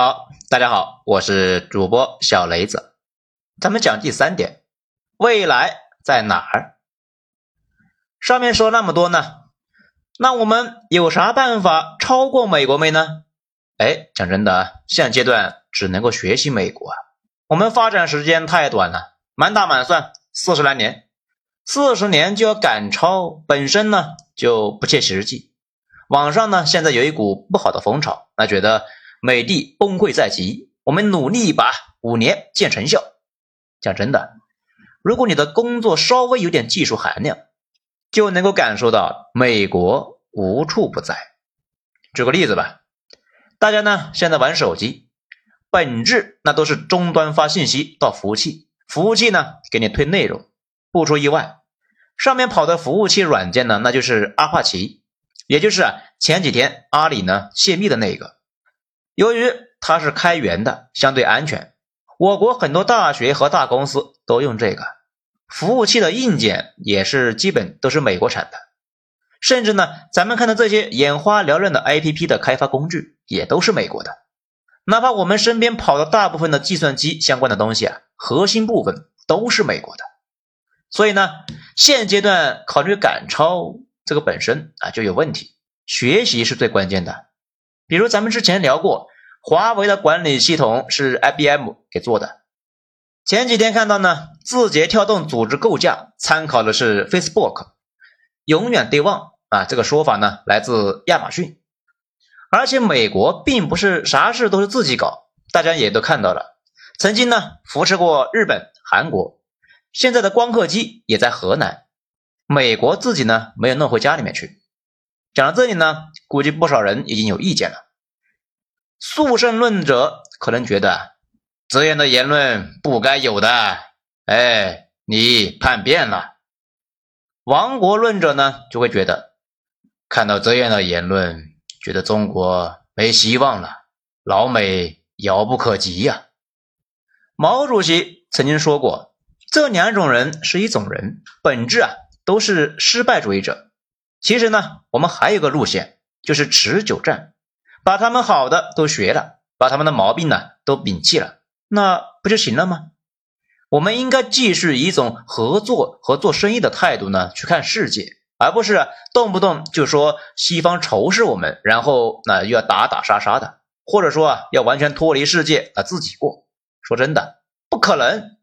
好，大家好，我是主播小雷子。咱们讲第三点，未来在哪儿？上面说那么多呢，那我们有啥办法超过美国没呢？哎，讲真的，现阶段只能够学习美国啊。我们发展时间太短了，满打满算四十来年，四十年就要赶超，本身呢就不切实际。网上呢现在有一股不好的风潮，那觉得。美帝崩溃在即，我们努力一把，五年见成效。讲真的，如果你的工作稍微有点技术含量，就能够感受到美国无处不在。举个例子吧，大家呢现在玩手机，本质那都是终端发信息到服务器，服务器呢给你推内容。不出意外，上面跑的服务器软件呢，那就是阿帕奇，也就是前几天阿里呢泄密的那个。由于它是开源的，相对安全，我国很多大学和大公司都用这个服务器的硬件，也是基本都是美国产的。甚至呢，咱们看到这些眼花缭乱的 APP 的开发工具，也都是美国的。哪怕我们身边跑的大部分的计算机相关的东西啊，核心部分都是美国的。所以呢，现阶段考虑赶超这个本身啊就有问题，学习是最关键的。比如咱们之前聊过，华为的管理系统是 IBM 给做的。前几天看到呢，字节跳动组织构架参考的是 Facebook，永远对望啊，这个说法呢来自亚马逊。而且美国并不是啥事都是自己搞，大家也都看到了，曾经呢扶持过日本、韩国，现在的光刻机也在河南，美国自己呢没有弄回家里面去。讲到这里呢，估计不少人已经有意见了。速胜论者可能觉得这样的言论不该有的，哎，你叛变了。亡国论者呢就会觉得，看到这样的言论，觉得中国没希望了，老美遥不可及呀。毛主席曾经说过，这两种人是一种人，本质啊都是失败主义者。其实呢，我们还有个路线，就是持久战，把他们好的都学了，把他们的毛病呢都摒弃了，那不就行了吗？我们应该继续以一种合作和做生意的态度呢去看世界，而不是动不动就说西方仇视我们，然后那又要打打杀杀的，或者说啊要完全脱离世界啊自己过。说真的，不可能。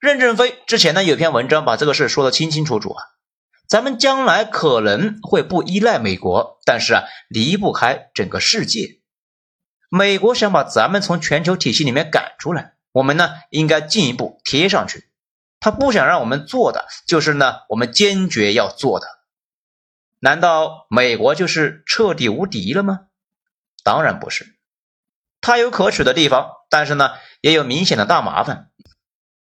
任正非之前呢有篇文章把这个事说得清清楚楚啊。咱们将来可能会不依赖美国，但是啊，离不开整个世界。美国想把咱们从全球体系里面赶出来，我们呢应该进一步贴上去。他不想让我们做的，就是呢我们坚决要做的。难道美国就是彻底无敌了吗？当然不是，它有可取的地方，但是呢也有明显的大麻烦。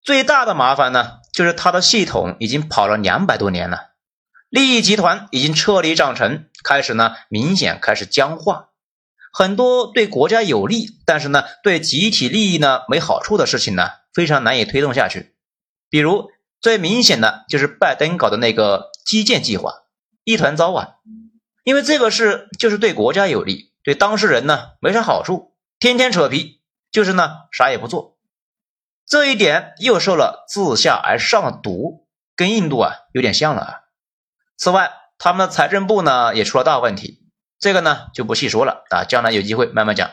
最大的麻烦呢，就是它的系统已经跑了两百多年了。利益集团已经撤离长成，开始呢明显开始僵化，很多对国家有利，但是呢对集体利益呢没好处的事情呢非常难以推动下去。比如最明显的就是拜登搞的那个基建计划，一团糟啊！因为这个事就是对国家有利，对当事人呢没啥好处，天天扯皮，就是呢啥也不做。这一点又受了自下而上的毒，跟印度啊有点像了啊。此外，他们的财政部呢也出了大问题，这个呢就不细说了啊，将来有机会慢慢讲。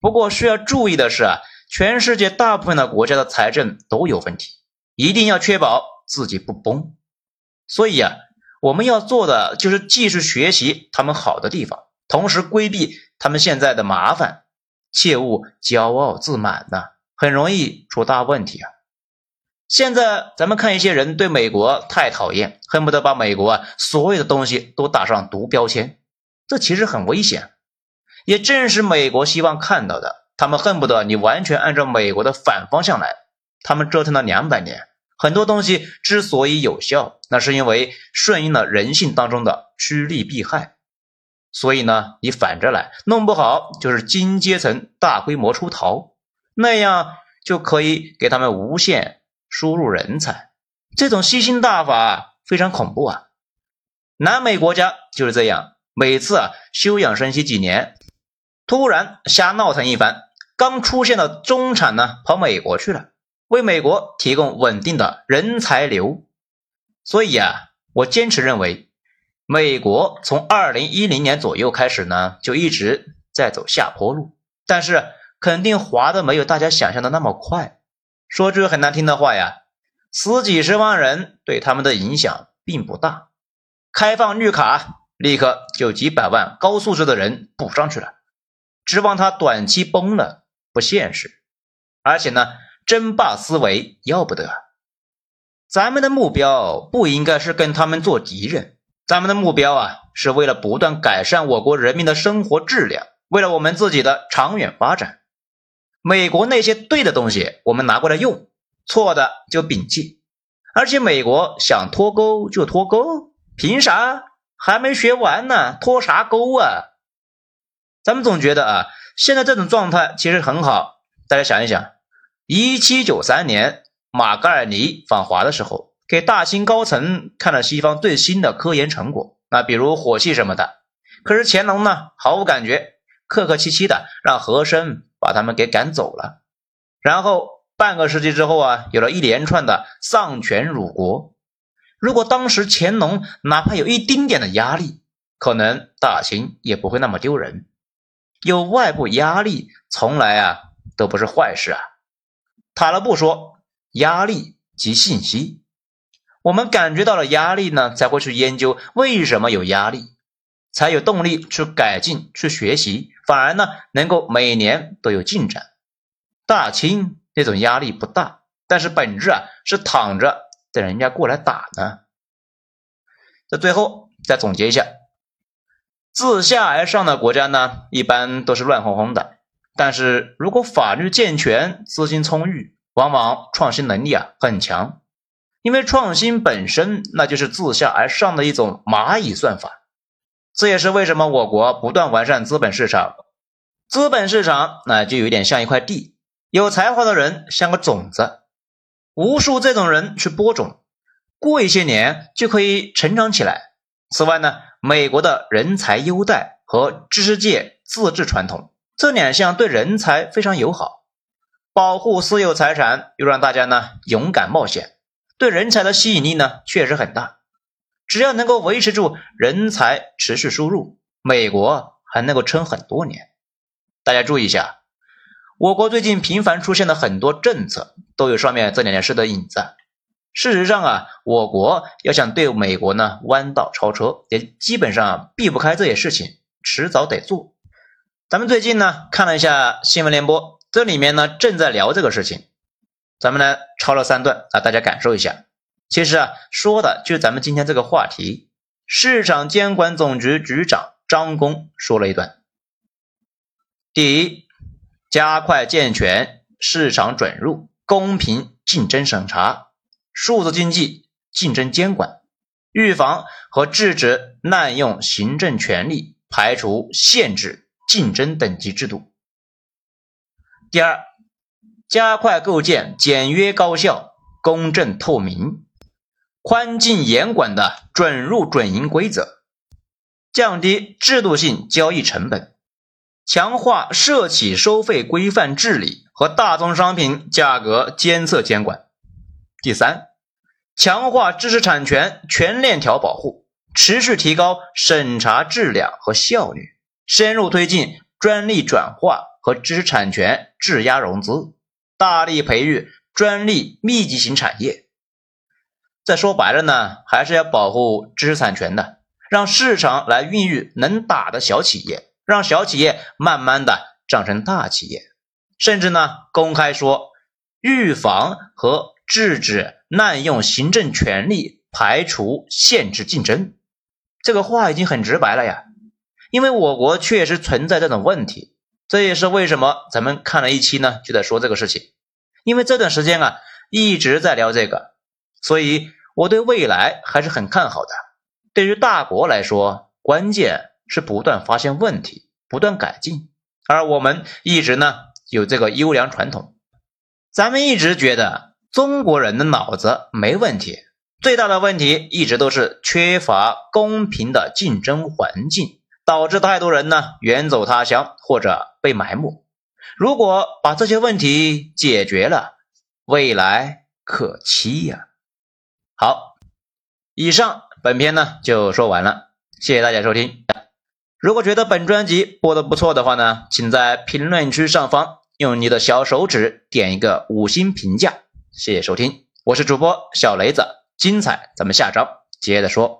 不过需要注意的是啊，全世界大部分的国家的财政都有问题，一定要确保自己不崩。所以啊，我们要做的就是继续学习他们好的地方，同时规避他们现在的麻烦，切勿骄傲自满呐，很容易出大问题啊。现在咱们看一些人对美国太讨厌，恨不得把美国啊所有的东西都打上毒标签，这其实很危险。也正是美国希望看到的，他们恨不得你完全按照美国的反方向来。他们折腾了两百年，很多东西之所以有效，那是因为顺应了人性当中的趋利避害。所以呢，你反着来，弄不好就是精阶层大规模出逃，那样就可以给他们无限。输入人才，这种吸星大法非常恐怖啊！南美国家就是这样，每次啊休养生息几年，突然瞎闹腾一番，刚出现的中产呢跑美国去了，为美国提供稳定的人才流。所以啊，我坚持认为，美国从二零一零年左右开始呢，就一直在走下坡路，但是肯定滑的没有大家想象的那么快。说句很难听的话呀，死几十万人对他们的影响并不大。开放绿卡，立刻就几百万高素质的人补上去了。指望他短期崩了不现实，而且呢，争霸思维要不得。咱们的目标不应该是跟他们做敌人，咱们的目标啊，是为了不断改善我国人民的生活质量，为了我们自己的长远发展。美国那些对的东西，我们拿过来用；错的就摒弃。而且美国想脱钩就脱钩，凭啥？还没学完呢，脱啥钩啊？咱们总觉得啊，现在这种状态其实很好。大家想一想，一七九三年马格尔尼访华的时候，给大清高层看了西方最新的科研成果，那比如火器什么的。可是乾隆呢，毫无感觉，客客气气的让和珅把他们给赶走了。然后半个世纪之后啊，有了一连串的丧权辱国。如果当时乾隆哪怕有一丁点的压力，可能大清也不会那么丢人。有外部压力，从来啊都不是坏事啊。塔勒布说，压力即信息。我们感觉到了压力呢，才会去研究为什么有压力，才有动力去改进、去学习，反而呢能够每年都有进展。大清那种压力不大，但是本质啊是躺着等人家过来打呢。在最后再总结一下。自下而上的国家呢，一般都是乱哄哄的。但是如果法律健全、资金充裕，往往创新能力啊很强。因为创新本身那就是自下而上的一种蚂蚁算法。这也是为什么我国不断完善资本市场。资本市场那就有点像一块地，有才华的人像个种子，无数这种人去播种，过一些年就可以成长起来。此外呢？美国的人才优待和知识界自治传统，这两项对人才非常友好，保护私有财产又让大家呢勇敢冒险，对人才的吸引力呢确实很大。只要能够维持住人才持续输入，美国还能够撑很多年。大家注意一下，我国最近频繁出现的很多政策，都有上面这两件事的影子。事实上啊，我国要想对美国呢弯道超车，也基本上避不开这些事情，迟早得做。咱们最近呢看了一下新闻联播，这里面呢正在聊这个事情，咱们呢抄了三段啊，大家感受一下。其实啊，说的就咱们今天这个话题。市场监管总局局长张工说了一段：第一，加快健全市场准入、公平竞争审查。数字经济竞争监管，预防和制止滥用行政权力、排除、限制竞争等级制度。第二，加快构建简约高效、公正透明、宽进严管的准入准营规则，降低制度性交易成本，强化涉企收费规范治理和大宗商品价格监测监管。第三。强化知识产权全链条保护，持续提高审查质量和效率，深入推进专利转化和知识产权质押融资，大力培育专利密集型产业。再说白了呢，还是要保护知识产权的，让市场来孕育能打的小企业，让小企业慢慢的长成大企业，甚至呢，公开说预防和。制止滥用行政权力，排除限制竞争，这个话已经很直白了呀。因为我国确实存在这种问题，这也是为什么咱们看了一期呢，就在说这个事情。因为这段时间啊一直在聊这个，所以我对未来还是很看好的。对于大国来说，关键是不断发现问题，不断改进。而我们一直呢有这个优良传统，咱们一直觉得。中国人的脑子没问题，最大的问题一直都是缺乏公平的竞争环境，导致太多人呢远走他乡或者被埋没。如果把这些问题解决了，未来可期呀。好，以上本篇呢就说完了，谢谢大家收听。如果觉得本专辑播的不错的话呢，请在评论区上方用你的小手指点一个五星评价。谢谢收听，我是主播小雷子，精彩咱们下章接着说。